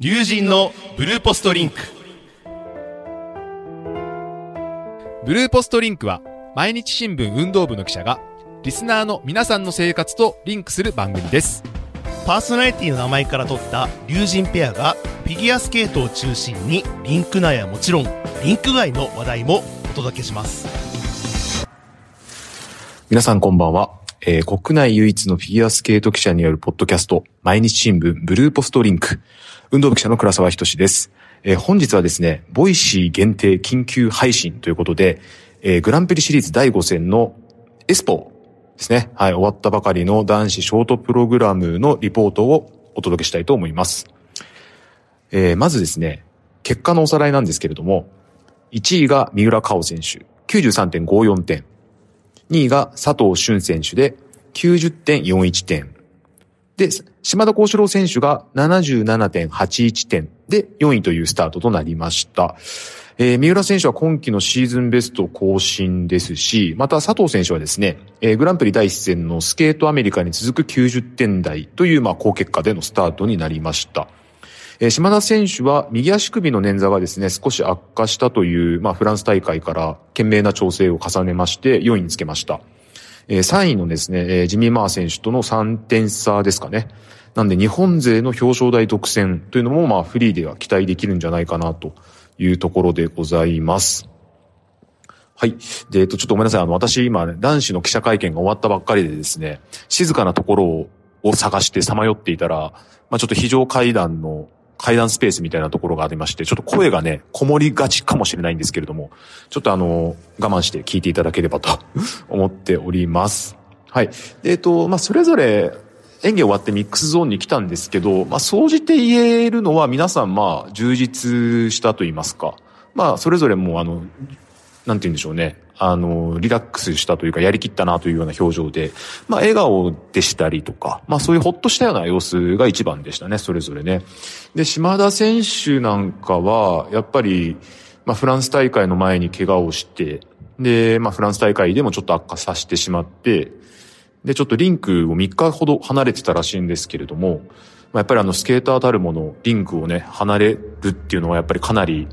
龍神のブルーポストリンク。ブルーポストリンクは毎日新聞運動部の記者がリスナーの皆さんの生活とリンクする番組です。パーソナリティの名前から取った龍神ペアがフィギュアスケートを中心にリンク内はもちろんリンク外の話題もお届けします。皆さんこんばんは。えー国内唯一のフィギュアスケート記者によるポッドキャスト、毎日新聞ブルーポストリンク。運動部記者の倉沢仁です。えー本日はですね、 Voicy限定緊急配信ということで、えーグランプリシリーズ第5戦のエスポですね。はい、終わったばかりの男子ショートプログラムのリポートをお届けしたいと思います。えーまずですね、結果のおさらいなんですけれども、1位が三浦佳生選手、93.54点。2位が佐藤駿選手で90.41点。で、島田幸四郎選手が77.81点で4位というスタートとなりました。えー三浦選手は今季のシーズンベスト更新ですし、また佐藤選手はですね、えーグランプリ第一戦のスケートアメリカに続く90点台という、まあ、高結果でのスタートになりました。えー島田選手は右足首の捻挫がですね、少し悪化したという、まあ、フランス大会から懸命な調整を重ねまして、4位につけました。えー3位のですね、えージミー・マー選手との3点差ですかね。なんで日本勢の表彰台独占というのも、まあ、フリーでは期待できるんじゃないかなというところでございます。はい。で、えっと、ちょっとごめんなさい。あの、私今、ね、男子の記者会見が終わったばっかりでですね、静かなところを探してさまよっていたら、まあ、ちょっと非常階段の階段スペースみたいなところがありまして、ちょっと声がね、こもりがちかもしれないんですけれども、ちょっとあの、我慢して聞いていただければと 思っております。はい。でえっと、まあ、それぞれ演技終わってミックスゾーンに来たんですけど、まあ、総じて言えるのは皆さんまあ、充実したと言いますか。まあ、それぞれもうあの、なんて言うんでしょうね。あの、リラックスしたというか、やりきったなというような表情で、まあ、笑顔でしたりとか、まあ、そういうほっとしたような様子が一番でしたね、それぞれね。で、島田選手なんかは、やっぱり、まあ、フランス大会の前に怪我をして、で、まあ、フランス大会でもちょっと悪化させてしまって、で、ちょっとリンクを3日ほど離れてたらしいんですけれども、まあ、やっぱりあの、スケーターたるもの、リンクをね、離れるっていうのはやっぱりかなり、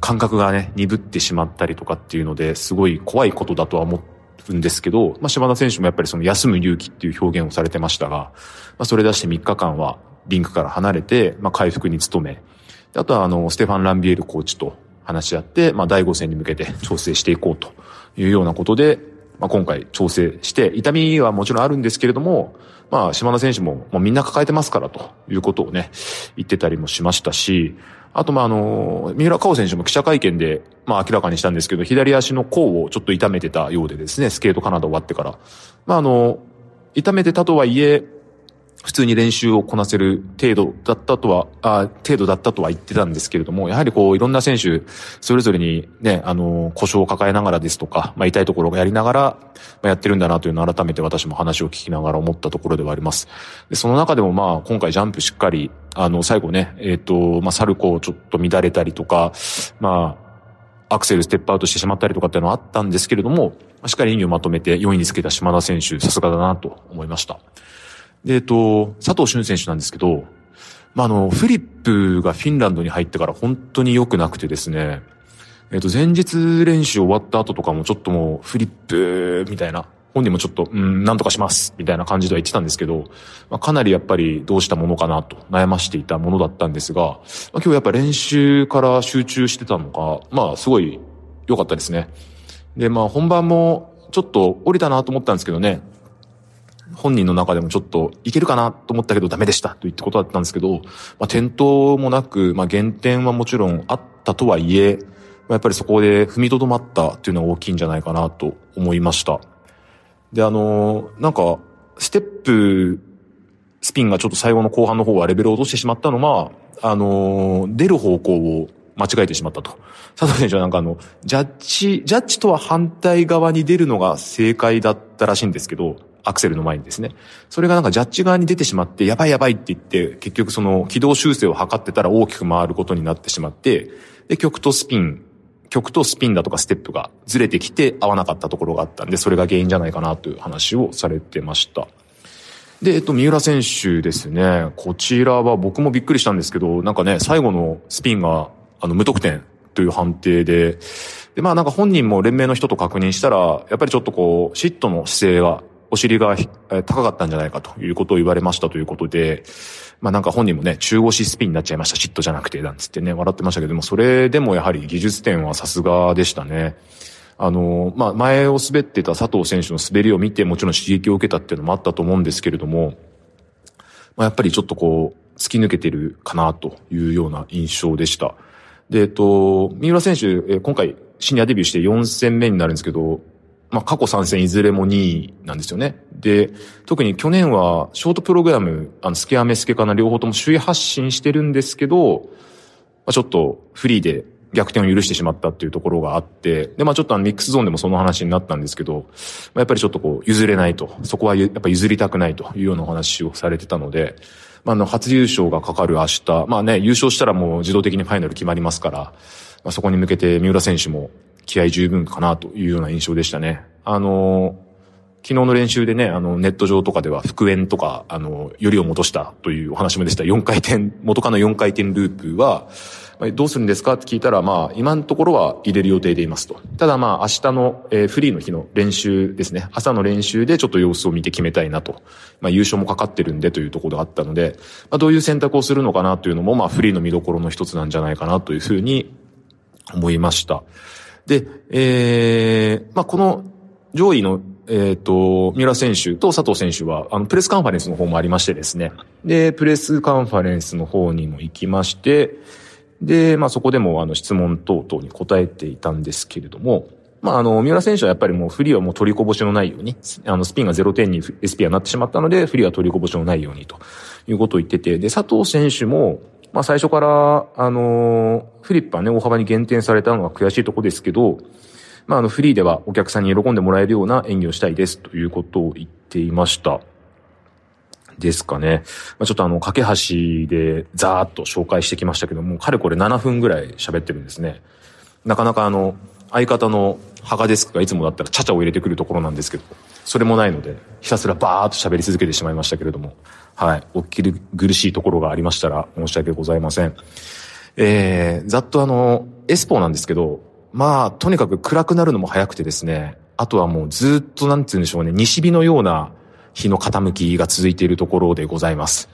感覚がね、鈍ってしまったりとかっていうので、すごい怖いことだとは思うんですけど、まあ、島田選手もやっぱりその休む勇気っていう表現をされてましたが、まあ、それ出して3日間はリンクから離れて、まあ、回復に努め、あとはあの、ステファン・ランビエルコーチと話し合って、まあ、第5戦に向けて調整していこうというようなことで、まあ、今回調整して、痛みはもちろんあるんですけれども、まあ、島田選手も、もうみんな抱えてますからということをね、言ってたりもしましたし、あと、まあ、あの、三浦佳生選手も記者会見で、まあ、明らかにしたんですけど、左足の甲をちょっと痛めてたようでですね、スケートカナダ終わってから。まあ、あの、痛めてたとはいえ、普通に練習をこなせる程度だったとは、あ程度だったとは言ってたんですけれども、やはりこう、いろんな選手、それぞれにね、あの、故障を抱えながらですとか、まあ、痛いところがやりながら、まあ、やってるんだなというのを改めて私も話を聞きながら思ったところではあります。で、その中でもまあ、今回ジャンプしっかり、あの、最後ね、えっ、と、まあ、サルコーちょっと乱れたりとか、まあ、アクセルステップアウトしてしまったりとかっていうのはあったんですけれども、しっかり演技をまとめて4位につけた島田選手、さすがだなと思いました。で、えっと、佐藤俊選手なんですけど、まあ、あの、フリップがフィンランドに入ってから本当に良くなくてですね、えっと、前日練習終わった後とかもちょっともうフリップみたいな、本人もちょっと、うん、なんとかします。みたいな感じでは言ってたんですけど、まあ、かなりやっぱりどうしたものかなと悩ましていたものだったんですが、まあ、今日やっぱ練習から集中してたのか、まあ、すごい良かったですね。で、まあ、本番もちょっと降りたなと思ったんですけどね、本人の中でもちょっといけるかなと思ったけどダメでしたと言ってことだったんですけど、まあ、転倒もなく、まあ、減点はもちろんあったとはいえ、まやっぱりそこで踏みとどまったっていうのは大きいんじゃないかなと思いました。で、あのなんか、ステップ、スピンがちょっと最後の後半の方はレベルを落としてしまったのは、あの出る方向を間違えてしまったと。佐藤選手はなんかあの、ジャッジ、ジャッジとは反対側に出るのが正解だったらしいんですけど、アクセルの前にですね。それがなんかジャッジ側に出てしまって、やばいやばいって言って、結局その軌道修正を図ってたら大きく回ることになってしまって、で、曲とスピン、曲とスピンだとかステップがずれてきて合わなかったところがあったんで、それが原因じゃないかなという話をされてました。で、えっと、三浦選手ですね。こちらは僕もびっくりしたんですけど、なんかね、最後のスピンが、あの、無得点という判定で、で、まあなんか本人も連盟の人と確認したら、やっぱりちょっとこう、シットの姿勢が、お尻が高かったんじゃないかということを言われましたということで、まあなんか本人もね、中腰スピンになっちゃいました、シットじゃなくて、なんつってね、笑ってましたけども、それでもやはり技術点はさすがでしたね。あの、まあ、前を滑ってた佐藤選手の滑りを見て、もちろん刺激を受けたっていうのもあったと思うんですけれども、まあ、やっぱりちょっとこう、突き抜けてるかなというような印象でした。で、えっと、三浦選手、今回シニアデビューして4戦目になるんですけど、まあ、過去3戦いずれも2位なんですよね。で、特に去年はショートプログラム、あの、スケアメスケかな両方とも首位発進してるんですけど、まあ、ちょっとフリーで逆転を許してしまったっていうところがあって、で、まあちょっとあのミックスゾーンでもその話になったんですけど、まあ、やっぱりちょっとこう譲れないと、そこはやっぱ譲りたくないというようなお話をされてたので、まああの初優勝がかかる明日、まあね、優勝したらもう自動的にファイナル決まりますから、まあそこに向けて三浦選手も気合十分かなというような印象でしたね。あの昨日の練習でね、あの、ネット上とかでは復縁とか、あの、よりを戻したというお話もでした。4回転、元カノ4回転ループは、どうするんですかって聞いたら、まあ、今のところは入れる予定でいますと。ただまあ、明日の、えー、フリーの日の練習ですね。朝の練習でちょっと様子を見て決めたいなと。まあ、優勝もかかってるんでというところがあったので、まあ、どういう選択をするのかなというのも、まあ、フリーの見どころの一つなんじゃないかなというふうに思いました。で、えー、まあ、この上位のえっ、ー、と、三浦選手と佐藤選手は、あの、プレスカンファレンスの方もありましてですね。で、プレスカンファレンスの方にも行きまして、で、まあそこでもあの質問等々に答えていたんですけれども、まああの、三浦選手はやっぱりもうフリーはもう取りこぼしのないように、あの、スピンが0点に SP はなってしまったので、フリーは取りこぼしのないようにということを言ってて、で、佐藤選手も、まあ最初から、あの、フリップはね、大幅に減点されたのは悔しいとこですけど、まああの、フリーではお客さんに喜んでもらえるような演技をしたいですということを言っていました。ですかね。まあ、ちょっとあの、架け橋でザーッと紹介してきましたけども、かれこれ7分ぐらい喋ってるんですね。なかなかあの、相方のハガデスクがいつもだったらチャチャを入れてくるところなんですけど、それもないので、ひたすらバーッと喋り続けてしまいましたけれども、はい、おっきり苦しいところがありましたら申し訳ございません。えー、ざっとあの、エスポーなんですけど、まあ、とにかく暗くなるのも早くてですね、あとはもうずっとなんて言うんでしょうね、西日のような日の傾きが続いているところでございます。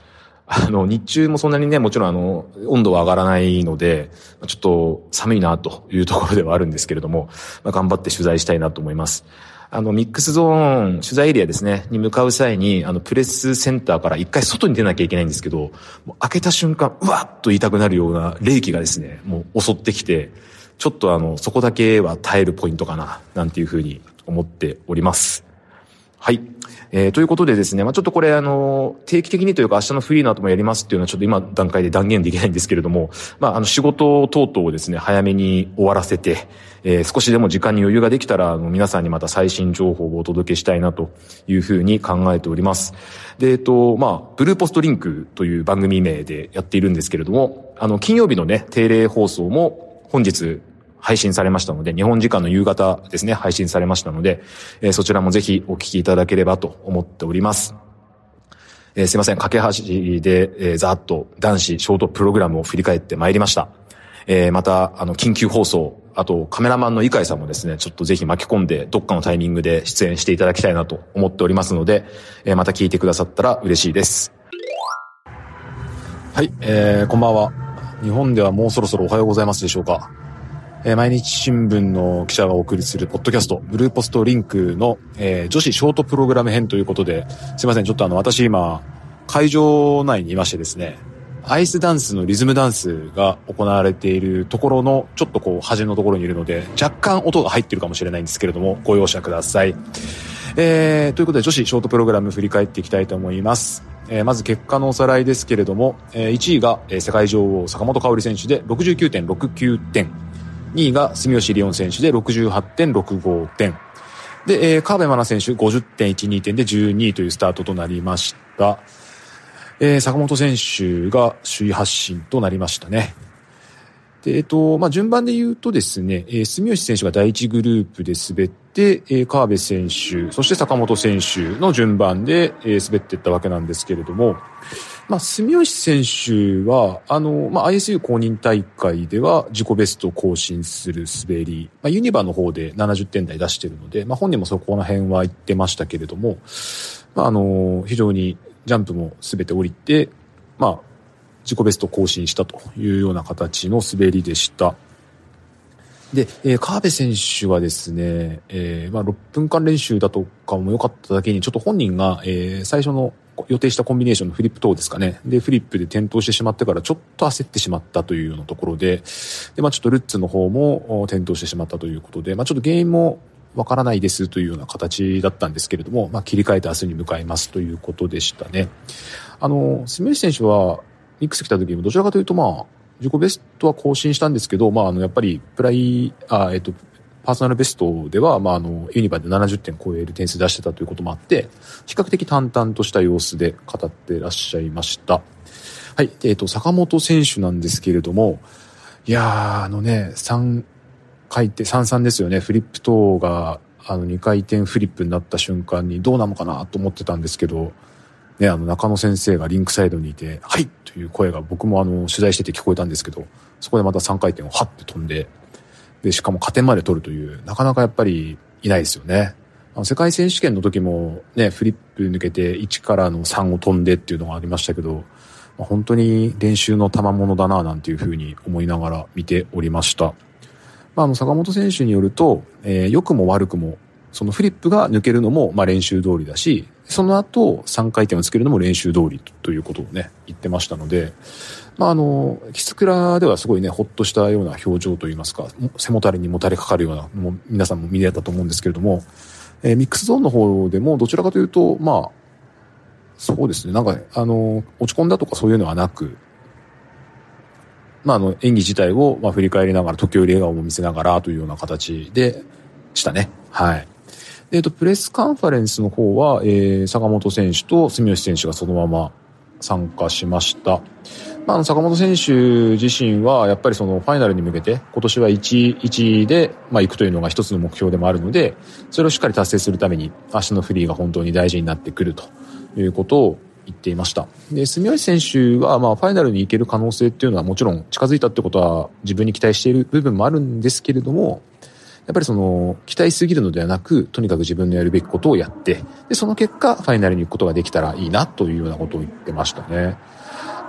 あの、日中もそんなにね、もちろんあの、温度は上がらないので、ちょっと寒いなというところではあるんですけれども、まあ、頑張って取材したいなと思います。あの、ミックスゾーン、取材エリアですね、に向かう際に、あの、プレスセンターから一回外に出なきゃいけないんですけど、もう開けた瞬間、うわっと言いたくなるような冷気がですね、もう襲ってきて、ちょっとあの、そこだけは耐えるポイントかな、なんていうふうに思っております。はい。えー、ということでですね、まあちょっとこれあの、定期的にというか明日のフリーの後もやりますっていうのはちょっと今段階で断言できないんですけれども、まああの仕事等々をですね、早めに終わらせて、えー、少しでも時間に余裕ができたら、あの、皆さんにまた最新情報をお届けしたいなというふうに考えております。で、えっと、まあ、ブルーポストリンクという番組名でやっているんですけれども、あの、金曜日のね、定例放送も本日配信されましたので、日本時間の夕方ですね、配信されましたので、えー、そちらもぜひお聞きいただければと思っております。えー、すいません、架け橋で、えー、ざっと男子ショートプログラムを振り返ってまいりました。えー、また、あの、緊急放送、あとカメラマンの井海さんもですね、ちょっとぜひ巻き込んで、どっかのタイミングで出演していただきたいなと思っておりますので、えー、また聞いてくださったら嬉しいです。はい、えー、こんばんは。日本ではもうそろそろおはようございますでしょうか。えー、毎日新聞の記者がお送りするポッドキャスト、ブルーポストリンクの、えー、女子ショートプログラム編ということで、すいません、ちょっとあの、私今、会場内にいましてですね、アイスダンスのリズムダンスが行われているところの、ちょっとこう、端のところにいるので、若干音が入ってるかもしれないんですけれども、ご容赦ください。えー、ということで女子ショートプログラム振り返っていきたいと思います。えー、まず結果のおさらいですけれども、えー、1位が、えー、世界女王坂本香織選手で69.69点。2位が住吉リオン選手で68.65点。で、えー、川辺真奈選手50.12点で12位というスタートとなりました。えー、坂本選手が首位発進となりましたね。で、えっと、まあ、順番で言うとですね、えー、住吉選手が第一グループで滑って、えー、川辺選手、そして坂本選手の順番で、えー、滑っていったわけなんですけれども、まあ、住吉選手は、あの、まあ、ISU 公認大会では自己ベストを更新する滑り、まあ、ユニバの方で70点台出してるので、まあ、本人もそこら辺は言ってましたけれども、まあ、あの、非常にジャンプも全て降りて、まあ、自己ベスト更新したというような形の滑りでした。で、えー、川辺選手はですね、えー、まあ、6分間練習だとかも良かっただけに、ちょっと本人が、えー、最初の予定したコンビネーションのフリップ等ですかね。で、フリップで転倒してしまってからちょっと焦ってしまったというようなところで、で、まあちょっとルッツの方も転倒してしまったということで、まあちょっと原因もわからないですというような形だったんですけれども、まあ切り替えて明日に向かいますということでしたね。あの、スミス選手はミックス来た時もどちらかというとまあ、自己ベストは更新したんですけど、まあ、あの、やっぱり、プライ、あ、えっと、パーソナルベストでは、まあ、あの、ユニバで70点超える点数出してたということもあって、比較的淡々とした様子で語ってらっしゃいました。はい。えっ、ー、と、坂本選手なんですけれども、いやー、あのね、3回転、33ですよね。フリップ等が、あの、2回転フリップになった瞬間にどうなのかなと思ってたんですけど、ね、あの、中野先生がリンクサイドにいて、はいという声が僕もあの、取材してて聞こえたんですけど、そこでまた3回転をハッて飛んで、で、しかも加点まで取るという、なかなかやっぱりいないですよね。あの世界選手権の時もね、フリップ抜けて1からの3を飛んでっていうのがありましたけど、まあ、本当に練習の賜物だななんていうふうに思いながら見ておりました。まあ、あの、坂本選手によると、えー、良くも悪くも、そのフリップが抜けるのも、まあ練習通りだし、その後3回転をつけるのも練習通りということをね、言ってましたので、まあ、あの、キスクラではすごいね、ほっとしたような表情といいますか、背もたれにもたれかかるような、もう皆さんも見れたと思うんですけれども、えー、ミックスゾーンの方でもどちらかというと、まあ、そうですね、なんか、あの、落ち込んだとかそういうのはなく、まあ、あの、演技自体を、まあ、振り返りながら、時折笑顔も見せながらというような形でしたね。はい。えっ、と、プレスカンファレンスの方は、えー、坂本選手と住吉選手がそのまま参加しました。まあ、坂本選手自身は、やっぱりそのファイナルに向けて、今年は1、1で、まあ、行くというのが一つの目標でもあるので、それをしっかり達成するために、明日のフリーが本当に大事になってくるということを言っていました。で、住吉選手は、まあ、ファイナルに行ける可能性っていうのはもちろん近づいたってことは自分に期待している部分もあるんですけれども、やっぱりその、期待すぎるのではなく、とにかく自分のやるべきことをやって、で、その結果、ファイナルに行くことができたらいいな、というようなことを言ってましたね。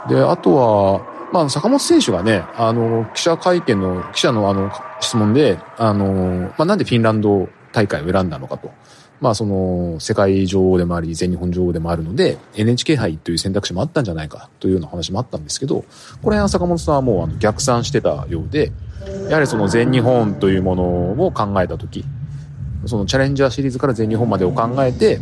で、あとは、まあ、坂本選手がね、あの、記者会見の、記者のあの、質問で、あの、まあ、なんでフィンランド大会を選んだのかと。まあ、その、世界女王でもあり、全日本女王でもあるので、NHK 杯という選択肢もあったんじゃないかというような話もあったんですけど、これは坂本さんはもうあの逆算してたようで、やはりその全日本というものを考えたとき、そのチャレンジャーシリーズから全日本までを考えて、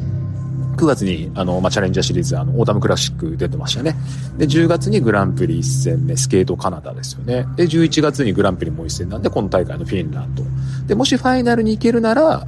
9月に、あの、まあ、チャレンジャーシリーズ、あの、オータムクラシック出てましたね。で、10月にグランプリ1戦目、スケートカナダですよね。で、11月にグランプリもう1戦なんで、この大会のフィンランド。で、もしファイナルに行けるなら、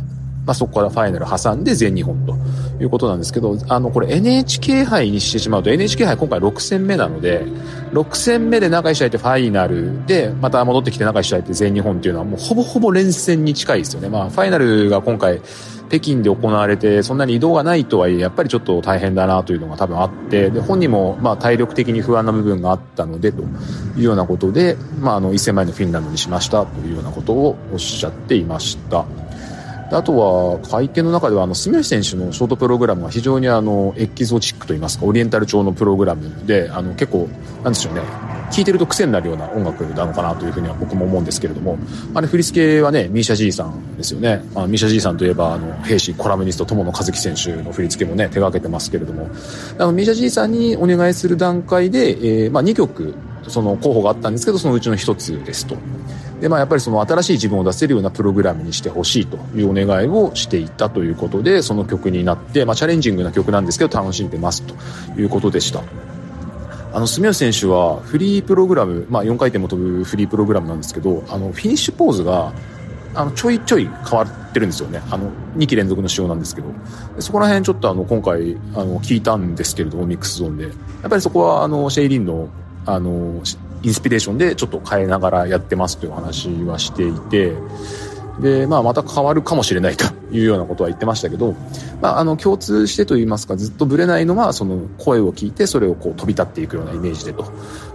まあ、そこからファイナル挟んで全日本ということなんですけど、あの、これ NHK 杯にしてしまうと、NHK 杯今回6戦目なので、6戦目で中石試合ってファイナルで、また戻ってきて中石試合って全日本っていうのはもうほぼほぼ連戦に近いですよね。まあ、ファイナルが今回、北京で行われて、そんなに移動がないとはいえ、やっぱりちょっと大変だなというのが多分あって、で、本人も、まあ、体力的に不安な部分があったので、というようなことで、まあ、あの、1000万円のフィンランドにしましたというようなことをおっしゃっていました。あとは会見の中ではあの住吉選手のショートプログラムは非常にあのエキゾチックといいますかオリエンタル調のプログラムであの結構なんでしょうね聴いてると癖になるような音楽なのかなというふうには僕も思うんですけれどもあれ振り付けはねミーシャ G さんですよねあのミーシャ G さんといえばあの兵士コラムニスト友野和樹選手の振り付けもね手掛けてますけれどもあのミーシャ G さんにお願いする段階で、えーまあ、2曲その候補があったんですけどそのうちの1つですと。で、まあやっぱりその新しい自分を出せるようなプログラムにしてほしいというお願いをしていたということで、その曲になって、まあチャレンジングな曲なんですけど楽しんでますということでした。あの、住吉選手はフリープログラム、まあ4回転も飛ぶフリープログラムなんですけど、あの、フィニッシュポーズが、あの、ちょいちょい変わってるんですよね。あの、2期連続の仕様なんですけど。そこら辺ちょっとあの、今回、あの、聞いたんですけれども、ミックスゾーンで。やっぱりそこは、あの、シェイリンの、あの、インスピレーションでちょっと変えながらやってますという話はしていて、で、まあ、また変わるかもしれないというようなことは言ってましたけど、まあ、あの、共通してと言いますか、ずっとブレないのは、その声を聞いて、それをこう飛び立っていくようなイメージでと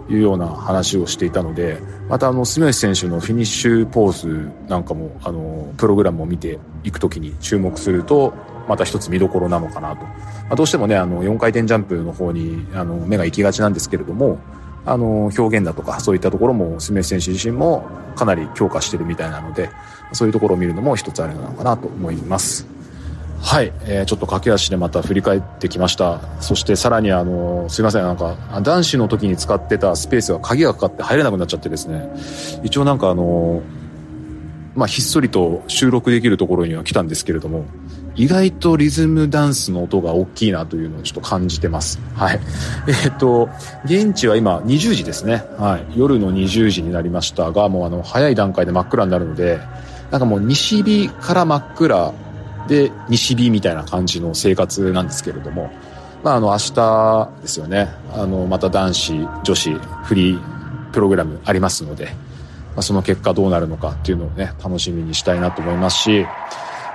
いうような話をしていたので、またあの、住吉選手のフィニッシュポーズなんかも、あの、プログラムを見ていくときに注目すると、また一つ見どころなのかなと。まあ、どうしてもね、あの、4回転ジャンプの方に、あの、目が行きがちなんですけれども、あの、表現だとか、そういったところも、住吉選手自身もかなり強化してるみたいなので、そういうところを見るのも一つあるのかなと思います。はい、えー、ちょっと駆け足でまた振り返ってきました。そしてさらにあの、すいません、なんか、男子の時に使ってたスペースが鍵がかかって入れなくなっちゃってですね、一応なんかあの、まあ、ひっそりと収録できるところには来たんですけれども、意外とリズムダンスの音が大きいなというのをちょっと感じてます。はい。え、っと、現地は今20時ですね。はい。夜の20時になりましたが、もうあの、早い段階で真っ暗になるので、なんかもう西日から真っ暗で西日みたいな感じの生活なんですけれども、まああの明日ですよね、あのまた男子、女子、フリープログラムありますので、まあ、その結果どうなるのかっていうのをね、楽しみにしたいなと思いますし、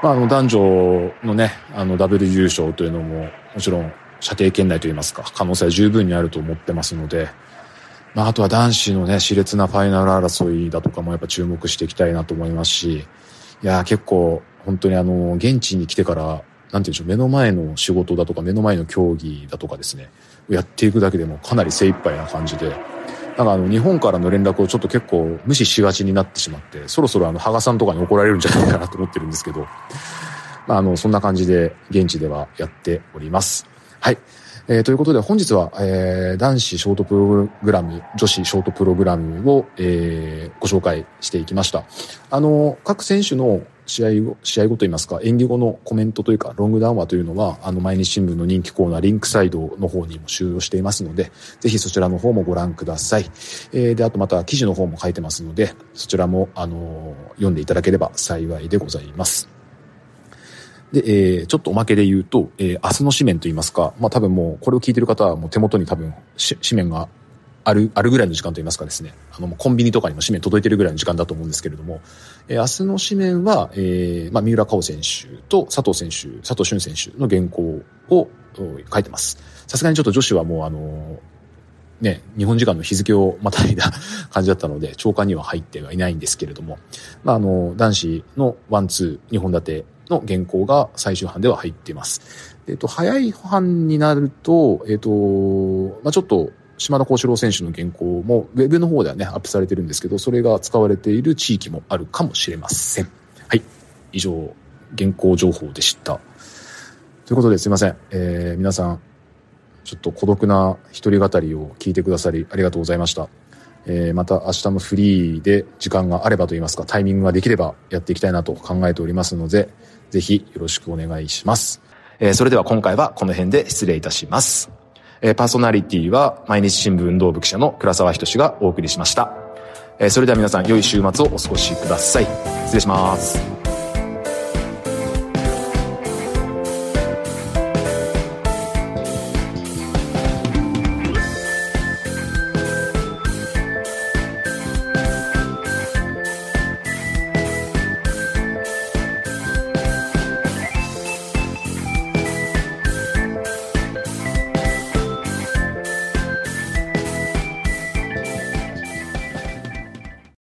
まああの男女のね、あのダブル優勝というのももちろん射程圏内といいますか、可能性は十分にあると思ってますので、まあ、あとは男子のね、熾烈なファイナル争いだとかもやっぱ注目していきたいなと思いますし、いや、結構、本当にあの、現地に来てから、なんて言うんでしょう、目の前の仕事だとか目の前の競技だとかですね、やっていくだけでもかなり精一杯な感じで、なんかあの、日本からの連絡をちょっと結構無視しがちになってしまって、そろそろあの、羽賀さんとかに怒られるんじゃないかなと思ってるんですけど、まあ、あの、そんな感じで現地ではやっております。はい。えー、ということで本日は、えー、男子ショートプログラム、女子ショートプログラムを、えー、ご紹介していきました。あの、各選手の試合後、試合後といいますか、演技後のコメントというか、ロングダウン話というのは、あの、毎日新聞の人気コーナー、リンクサイドの方にも収容していますので、ぜひそちらの方もご覧ください。えー、で、あとまた記事の方も書いてますので、そちらも、あの、読んでいただければ幸いでございます。で、えー、ちょっとおまけで言うと、えー、明日の紙面と言いますか、まあ多分もう、これを聞いてる方はもう手元に多分、紙面がある、あるぐらいの時間と言いますかですね、あの、コンビニとかにも紙面届いてるぐらいの時間だと思うんですけれども、えー、明日の紙面は、えー、まあ三浦佳生選手と佐藤選手、佐藤俊選手の原稿を書いてます。さすがにちょっと女子はもうあのね、日本時間の日付をまたいだ 感じだったので、長官には入ってはいないんですけれども、まあ、あの、男子のワンツー、2本立ての原稿が最終版では入っています。えっ、と、早い版になると、えっ、と、まあ、ちょっと、島田幸四郎選手の原稿も、ウェブの方ではね、アップされてるんですけど、それが使われている地域もあるかもしれません。はい。以上、原稿情報でした。ということですいません。えー、皆さん、ちょっと孤独な一人語りを聞いてくださりありがとうございました。えー、また明日もフリーで時間があればと言いますか、タイミングができればやっていきたいなと考えておりますので、ぜひよろしくお願いします。えー、それでは今回はこの辺で失礼いたします。えー、パーソナリティは毎日新聞運動部記者の倉沢仁がお送りしました。えー、それでは皆さん良い週末をお過ごしください。失礼します。